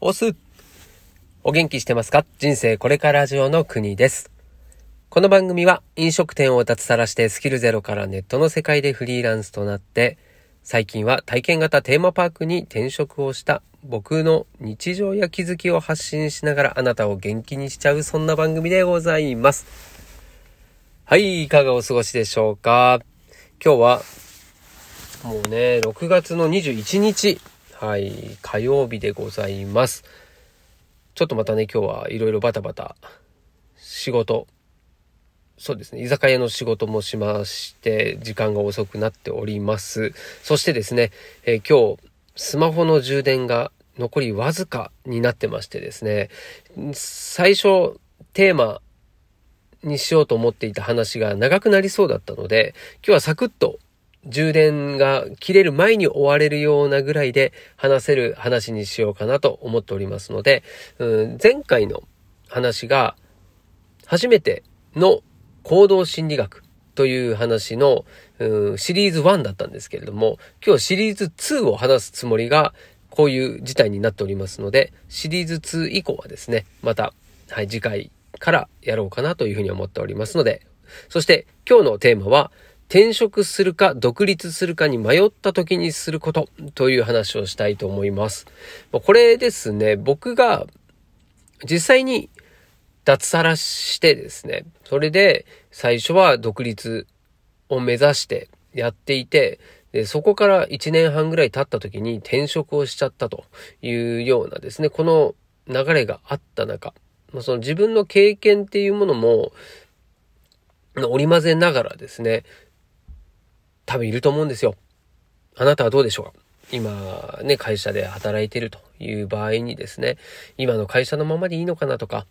おす。お元気してますか？人生これからラジオの国です。この番組は飲食店を脱サラしてスキルゼロからネットの世界でフリーランスとなって、最近は体験型テーマパークに転職をした僕の日常や気づきを発信しながらあなたを元気にしちゃうそんな番組でございます。はい、いかがお過ごしでしょうか？今日はもうね、6月の21日はい、火曜日でございます。ちょっとまたね、今日はいろいろバタバタ、仕事、そうですね、居酒屋の仕事もしまして、時間が遅くなっております。そしてですね、えー、今日、スマホの充電が残りわずかになってましてですね、最初、テーマにしようと思っていた話が長くなりそうだったので、今日はサクッと充電が切れる前に終われるようなぐらいで話せる話にしようかなと思っておりますので、うん、前回の話が初めての行動心理学という話の、うん、シリーズ1だったんですけれども、今日シリーズ2を話すつもりがこういう事態になっておりますので、シリーズ2以降はですね、また、はい、次回からやろうかなというふうに思っておりますので、そして今日のテーマは、転職するか独立するかに迷った時にすることという話をしたいと思います。これですね、僕が実際に脱サラしてですね、それで最初は独立を目指してやっていて、でそこから1年半ぐらい経った時に転職をしちゃったというようなですね、この流れがあった中、その自分の経験っていうものも織り交ぜながらですね、多分いると思うんですよ。あなたはどうでしょう？か今ね、会社で働いてるという場合にですね、今の会社のままでいいのかなとか、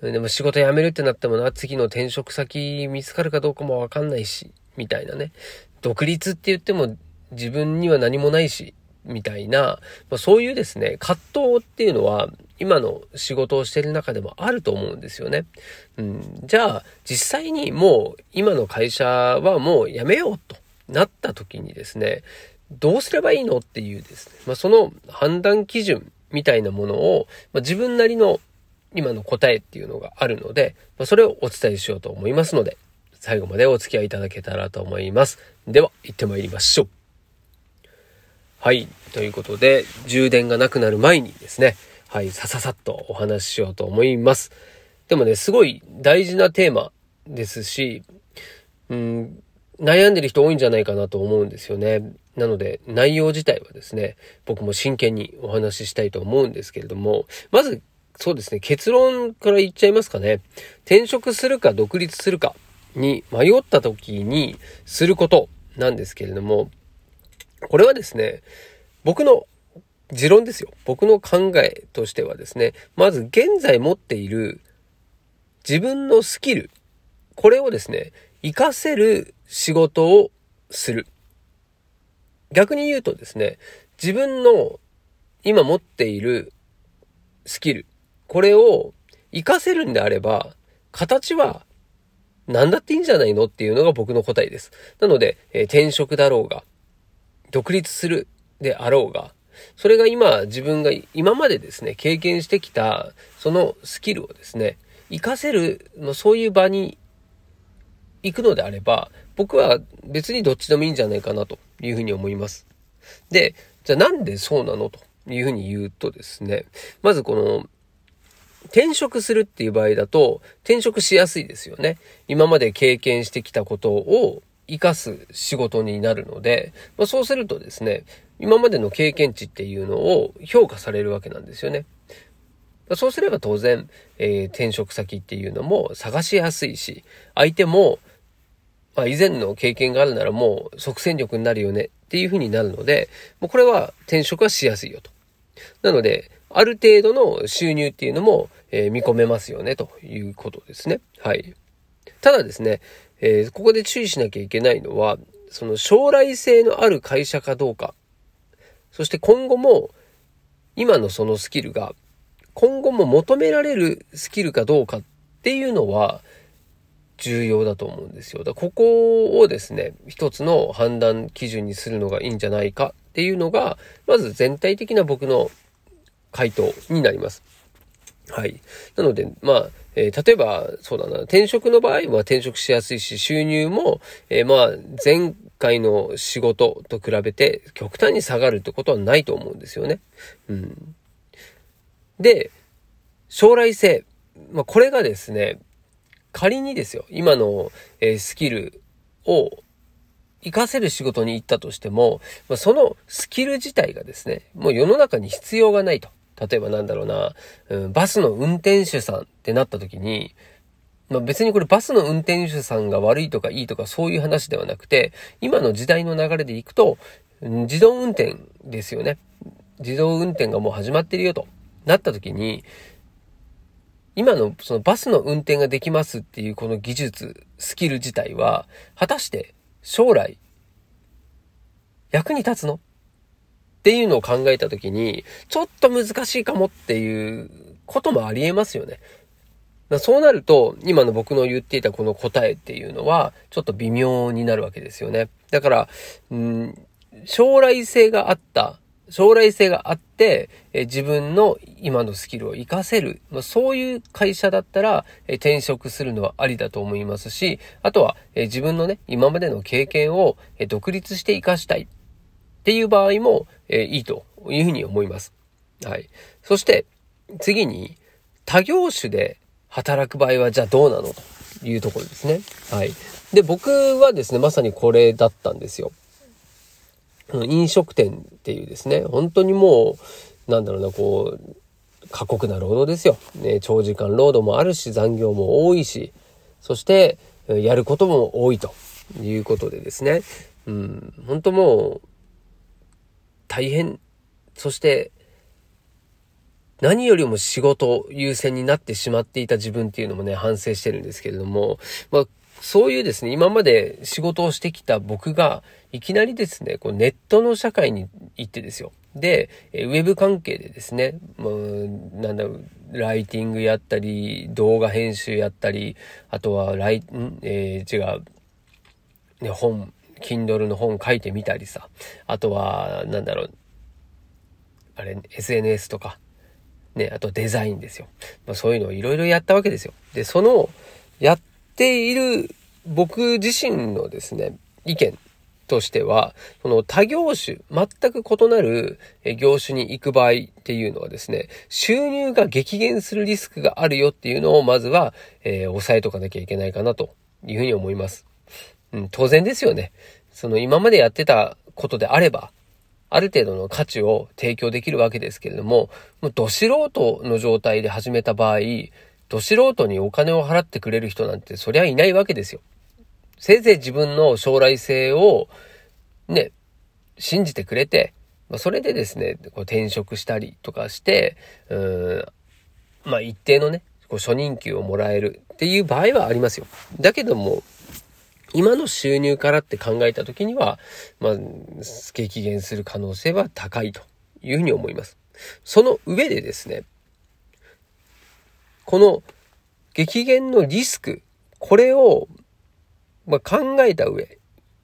でも仕事辞めるってなってもな、次の転職先見つかるかどうかもわかんないし、みたいなね。独立って言っても自分には何もないし、みたいな、まあ、そういうですね、葛藤っていうのは、今の仕事をしてる中でもあると思うんですよね。うん、じゃあ、実際にもう今の会社はもう辞めようと。なった時にですね、どうすればいいのっていうですね、まあ、その判断基準みたいなものを、まあ、自分なりの今の答えっていうのがあるので、まあ、それをお伝えしようと思いますので、最後までお付き合いいただけたらと思います。では、行ってまいりましょう。はい。ということで、充電がなくなる前にですね、はい、さささっとお話ししようと思います。でもね、すごい大事なテーマですし、うん、悩んでる人多いんじゃないかなと思うんですよね。なので、内容自体はですね、僕も真剣にお話ししたいと思うんですけれども、まず、そうですね、結論から言っちゃいますかね。転職するか独立するかに迷った時にすることなんですけれども、これはですね、僕の持論ですよ。僕の考えとしてはですね、まず現在持っている自分のスキル、これをですね、活かせる仕事をする。逆に言うとですね、自分の今持っているスキル、これを活かせるんであれば、形は何だっていいんじゃないのっていうのが僕の答えです。なので、えー、転職だろうが、独立するであろうが、それが今自分が今までですね、経験してきたそのスキルをですね、活かせるのそういう場に行くのであれば、僕は別にどっちでもいいんじゃないかなというふうに思います。で、じゃあなんでそうなのというふうに言うとですね、まずこの、転職するっていう場合だと、転職しやすいですよね。今まで経験してきたことを活かす仕事になるので、まあ、そうするとですね、今までの経験値っていうのを評価されるわけなんですよね。そうすれば当然、えー、転職先っていうのも探しやすいし、相手もまあ、以前の経験があるならもう即戦力になるよねっていうふうになるので、もうこれは転職はしやすいよと。なので、ある程度の収入っていうのも、えー、見込めますよねということですね。はい。ただですね、えー、ここで注意しなきゃいけないのは、その将来性のある会社かどうか、そして今後も今のそのスキルが今後も求められるスキルかどうかっていうのは、重要だと思うんですよ。だここをですね、一つの判断基準にするのがいいんじゃないかっていうのが、まず全体的な僕の回答になります。はい。なので、まあ、えー、例えば、そうだな、転職の場合は転職しやすいし、収入も、えー、まあ、前回の仕事と比べて極端に下がるってことはないと思うんですよね。うん。で、将来性。まあ、これがですね、仮にですよ、今の、え、スキルを活かせる仕事に行ったとしても、ま、そのスキル自体がですね、もう世の中に必要がないと。例えばなんだろうな、うん、バスの運転手さんってなった時に、まあ、別にこれバスの運転手さんが悪いとかいいとかそういう話ではなくて、今の時代の流れでいくと、自動運転ですよね。自動運転がもう始まってるよとなった時に、今のそのバスの運転ができますっていうこの技術、スキル自体は、果たして将来役に立つの？っていうのを考えた時に、ちょっと難しいかもっていうこともありえますよね。そうなると、今の僕の言っていたこの答えっていうのは、ちょっと微妙になるわけですよね。だから、うん、将来性があった、将来性があって、え自分の今のスキルを活かせる、まあ、そういう会社だったら、え転職するのはありだと思いますし、あとは、え自分のね、今までの経験を、え独立して活かしたいっていう場合も、えいいというふうに思います。はい。そして、次に、他業種で働く場合はじゃあどうなの？というところですね。はい。で、僕はですね、まさにこれだったんですよ。飲食店っていうですね、本当にもう、なんだろうな、こう、過酷な労働ですよ。ね、長時間労働もあるし、残業も多いし、そして、やることも多いということでですね、うん、本当もう、大変、そして、何よりも仕事優先になってしまっていた自分っていうのもね、反省してるんですけれども、まあ、そういうですね、今まで仕事をしてきた僕が、いきなりですね、こうネットの社会に行ってですよ。で、ウェブ関係でですね、もう、なんだろう、ライティングやったり、動画編集やったり、あとは、ライ、ん？えー、違う、ね、本、Kindle の本書いてみたりさ、あとは、なんだろう、あれ、SNS とか、ね、あとデザインですよ。まあ、そういうのをいろいろやったわけですよ。で、その、やっている僕自身のですね、意見としては、この他業種、全く異なる業種に行く場合っていうのはですね、収入が激減するリスクがあるよっていうのをまずは、えー、抑えとかなきゃいけないかなというふうに思います。うん、当然ですよね。その今までやってたことであれば、ある程度の価値を提供できるわけですけれども、もうど素人の状態で始めた場合、ど素人にお金を払ってくれる人なんてそりゃいないわけですよ。せいぜい自分の将来性をね、信じてくれて、ま、それでですね、こう転職したりとかして、うん、まあ一定のね、こう初任給をもらえるっていう場合はありますよ。だけども、今の収入からって考えた時には、まあ、激減する可能性は高いというふうに思います。その上でですね、この激減のリスク、これを、まあ、考えた上、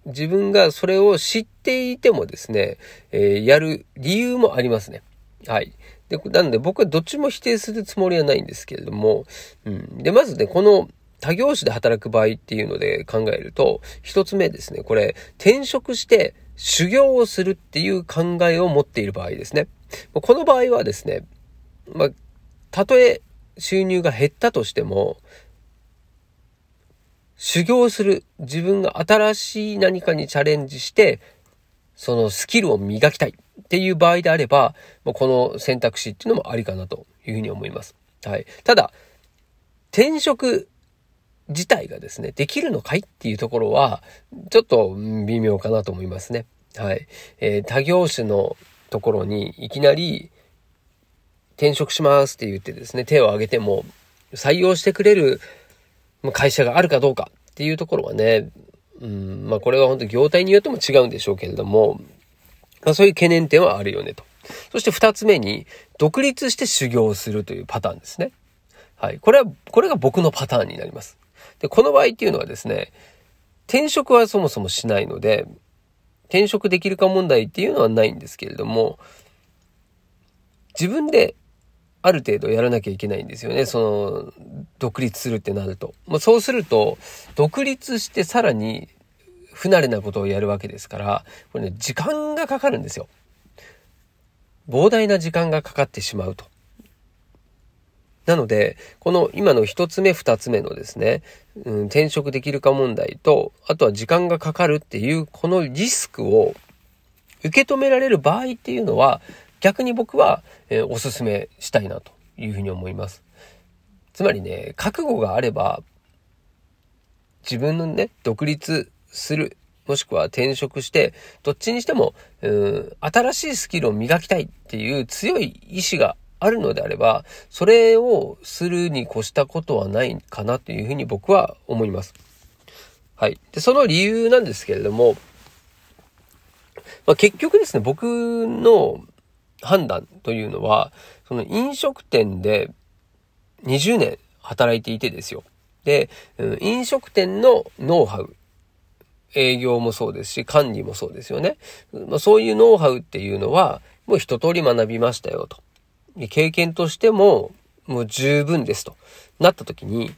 自分がそれを知っていてもですね、えー、やる理由もありますね。はい。で、なんで僕はどっちも否定するつもりはないんですけれども、うん。で、まずね、この他業種で働く場合っていうので考えると、一つ目ですね、これ、転職して修行をするっていう考えを持っている場合ですね。この場合はですね、まあ、たとえ収入が減ったとしても、修行する、自分が新しい何かにチャレンジして、そのスキルを磨きたいっていう場合であれば、この選択肢っていうのもありかなというふうに思います。はい。ただ、転職自体がですね、できるのかいっていうところは、ちょっと微妙かなと思いますね。はい。えー、他業種のところにいきなり転職しますって言ってですね、手を挙げても採用してくれる会社があるかどうかっていうところはね、うん、まあこれは本当業態によっても違うんでしょうけれども、まあそういう懸念点はあるよねと。そして二つ目に、独立して修行するというパターンですね。はい。これは、これが僕のパターンになります。で、この場合っていうのはですね、転職はそもそもしないので、転職できるか問題っていうのはないんですけれども、自分である程度やらなきゃいけないんですよね。その、独立するってなると。まあ、そうすると、独立してさらに不慣れなことをやるわけですから、これね、時間がかかるんですよ。膨大な時間がかかってしまうと。なので、この今の一つ目二つ目のですね、うん、転職できるか問題と、あとは時間がかかるっていう、このリスクを受け止められる場合っていうのは、逆に僕は、えー、おすすめしたいなというふうに思います。つまりね、覚悟があれば、自分のね、独立する、もしくは転職して、どっちにしても、うん、新しいスキルを磨きたいっていう強い意志があるのであれば、それをするに越したことはないかなというふうに僕は思います。はい。で、その理由なんですけれども、まあ、結局ですね、僕の判断というのは、その飲食店で20年働いていてですよ。で、飲食店のノウハウ、営業もそうですし、管理もそうですよね。ま、そういうノウハウっていうのは、もう一通り学びましたよと。経験としても、もう十分ですとなった時に、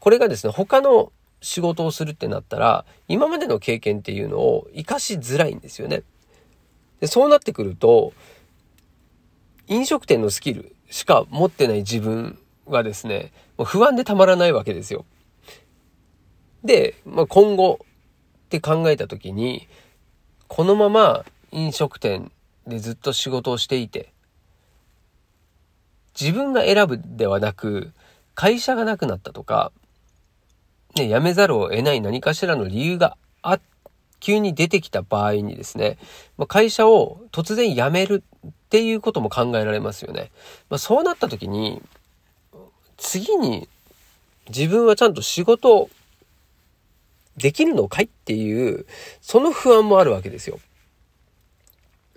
これがですね、他の仕事をするってなったら、今までの経験っていうのを活かしづらいんですよね。でそうなってくると、飲食店のスキルしか持ってない自分はですね、もう不安でたまらないわけですよ。で、まあ、今後って考えた時に、このまま飲食店でずっと仕事をしていて、自分が選ぶではなく、会社がなくなったとか、ね、辞めざるを得ない何かしらの理由があ、急に出てきた場合にですね、まあ、会社を突然辞めるていうことも考えられますよね。まあ、そうなった時に、次に自分はちゃんと仕事できるのかいっていう、その不安もあるわけですよ。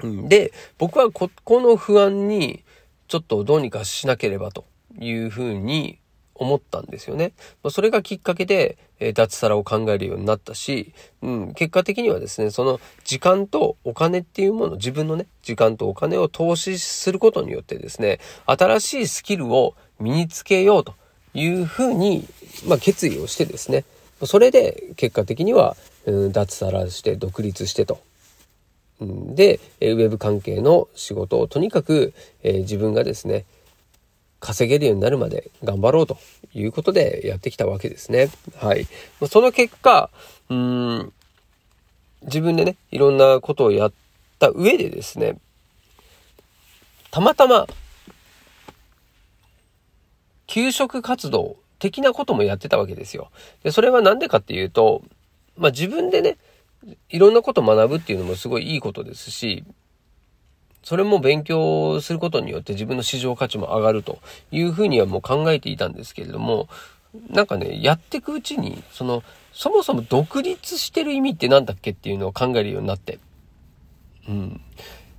うん、で、僕はこ、この不安に、ちょっとどうにかしなければというふうに思ったんですよね。それがきっかけで、え脱サラを考えるようになったし、うん、結果的にはですね、その時間とお金っていうもの、自分のね、時間とお金を投資することによってですね、新しいスキルを身につけようというふうに、まあ、決意をしてですね、それで結果的には、うん、脱サラして独立してとで、ウェブ関係の仕事をとにかく、えー、自分がですね、稼げるようになるまで頑張ろうということでやってきたわけですね。はい。その結果、うん、自分でね、いろんなことをやった上でですね、たまたま、給食活動的なこともやってたわけですよ。で、それはなんでかっていうと、まあ自分でね、いろんなことを学ぶっていうのもすごいいいことですし、それも勉強することによって自分の市場価値も上がるというふうにはもう考えていたんですけれども、なんかね、やっていくうちに、その、そもそも独立してる意味って何だっけっていうのを考えるようになって。うん。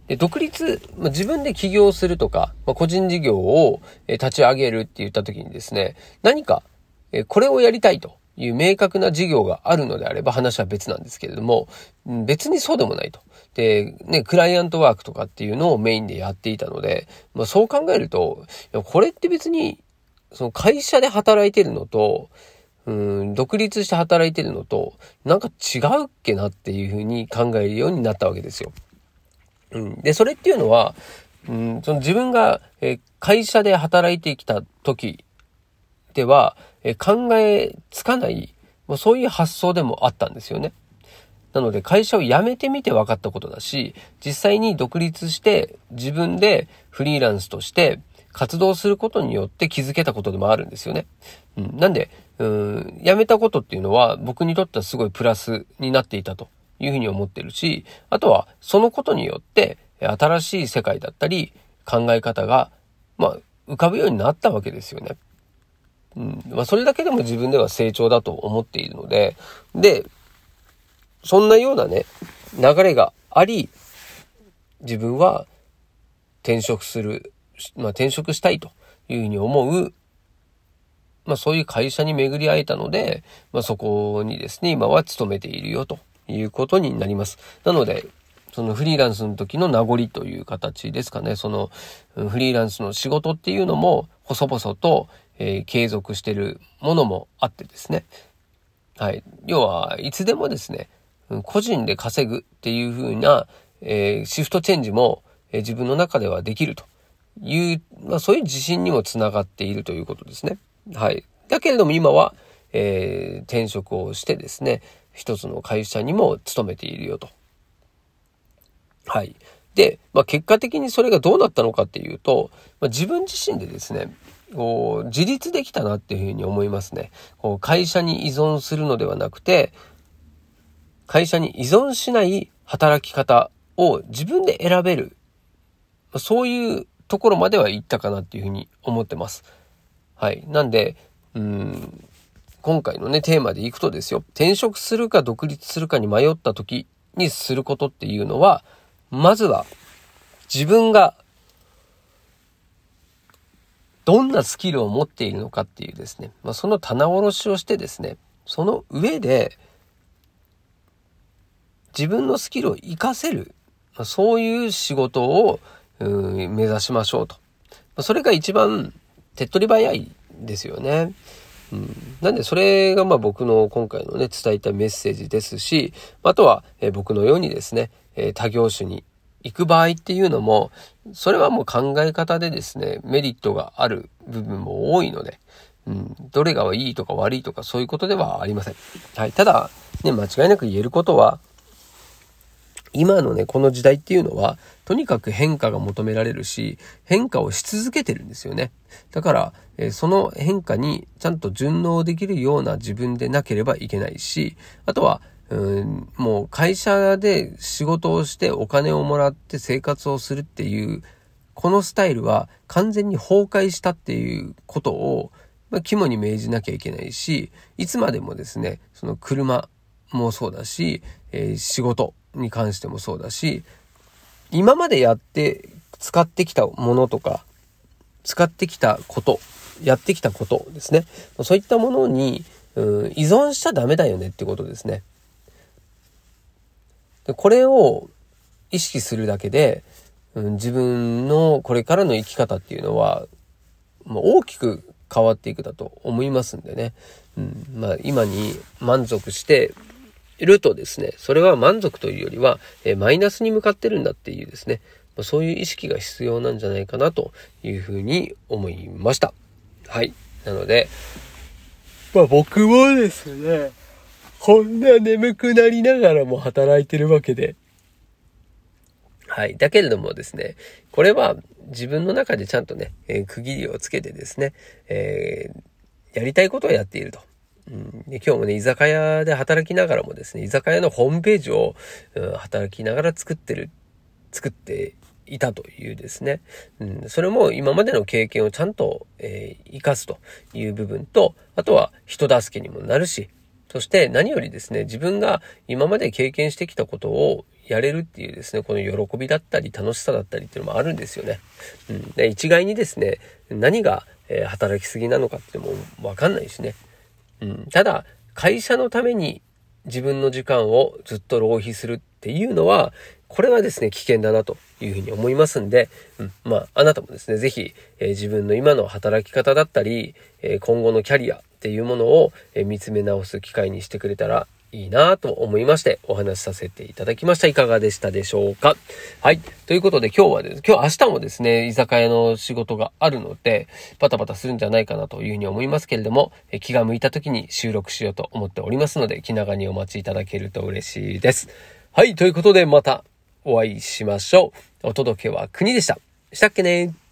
で独立、まあ、自分で起業するとか、まあ、個人事業を立ち上げるって言った時にですね、何か、これをやりたいと。いう明確な事業があるのであれば話は別なんですけれども、別にそうでもないと。で、ね、クライアントワークとかっていうのをメインでやっていたので、まあそう考えると、これって別に、その会社で働いてるのと、うん、独立して働いてるのと、なんか違うっけなっていうふうに考えるようになったわけですよ。うん、で、それっていうのは、うん、その自分が、え会社で働いてきた時では、え考えつかない、もうそういう発想でもあったんですよね。なので会社を辞めてみて分かったことだし、実際に独立して自分でフリーランスとして活動することによって気づけたことでもあるんですよね。うん、なんで、うん、辞めたことっていうのは僕にとってはすごいプラスになっていたというふうに思ってるし、あとはそのことによって新しい世界だったり考え方が、まあ、浮かぶようになったわけですよね。うん。まあ、それだけでも自分では成長だと思っているので、で、そんなようなね、流れがあり、自分は転職する、まあ、転職したいというふうに思う、まあ、そういう会社に巡り会えたので、まあ、そこにですね、今は勤めているよということになります。なので、そのフリーランスの時の名残という形ですかね。そのフリーランスの仕事っていうのも細々と、えー、継続してるものもあってですね。はい。要はいつでもですね、個人で稼ぐっていう風な、えー、シフトチェンジも、えー、自分の中ではできるという、まあそういう自信にもつながっているということですね。はい。だけれども今は、えー、転職をしてですね、一つの会社にも勤めているよと。はい。で、まあ、結果的にそれがどうなったのかっていうと、まあ、自分自身でですね、こう自立できたなっていうふうに思いますね。こう会社に依存するのではなくて、会社に依存しない働き方を自分で選べる。そういうところまでは行ったかなっていうふうに思ってます。はい。なんで、うん、今回のね、テーマでいくとですよ、転職するか独立するかに迷った時にすることっていうのは、まずは自分がどんなスキルを持っているのかっていうですね、まあ、その棚卸しをしてですね、その上で自分のスキルを活かせる、ま、そういう仕事を目指しましょうと。ま、それが一番手っ取り早いですよね。うん、なんでそれがまあ僕の今回のね伝えたメッセージですし、あとは、え僕のようにですね、え他業種に行く場合っていうのも、それはもう考え方でですね、メリットがある部分も多いので、うん、どれがいいとか悪いとかそういうことではありません。はい。ただ、ね、間違いなく言えることは、今のね、この時代っていうのは、とにかく変化が求められるし、変化をし続けてるんですよね。だから、えその変化にちゃんと順応できるような自分でなければいけないし、あとは、うん、もう会社で仕事をしてお金をもらって生活をするっていう、このスタイルは完全に崩壊したっていうことを、まあ、肝に銘じなきゃいけないし、いつまでもですね、その車もそうだし、えー、仕事に関してもそうだし、今までやって使ってきたものとか、使ってきたこと、やってきたことですね。そういったものに、うん、依存しちゃダメだよねってことですね。でこれを意識するだけで、うん、自分のこれからの生き方っていうのは、もう大きく変わっていくだと思いますんでね。うん、まあ今に満足してるとですね、それは満足というよりは、えマイナスに向かってるんだっていうですね、まそういう意識が必要なんじゃないかなというふうに思いました。はい。なので、まあ僕もですね、こんな眠くなりながらも働いてるわけで。はい。だけれどもですね、これは自分の中でちゃんとね、えー、区切りをつけてですね、えー、やりたいことをやっていると。うん、で今日もね、居酒屋で働きながらもですね、居酒屋のホームページを、うん、働きながら作ってる、作っていたというですね、うん、それも今までの経験をちゃんと、えー、活かすという部分と、あとは人助けにもなるし、そして何よりですね、自分が今まで経験してきたことをやれるっていうですね、この喜びだったり楽しさだったりっていうのもあるんですよね。うん、で一概にですね、何が、えー、働きすぎなのかってもわかんないしね。うん、ただ、会社のために自分の時間をずっと浪費するっていうのは、これはですね、危険だなというふうに思いますんで、うん、まあ、あなたもですね、ぜひ、えー、自分の今の働き方だったり、えー、今後のキャリアっていうものを、えー、見つめ直す機会にしてくれたらいいなと思いましてお話しさせていただきました。いかがでしたでしょうか？はい。ということで今日はです、今日明日もですね、居酒屋の仕事があるので、バタバタするんじゃないかなというふうに思いますけれども、気が向いた時に収録しようと思っておりますので、気長にお待ちいただけると嬉しいです。はい。ということでまたお会いしましょう。お届けは国でした。したっけね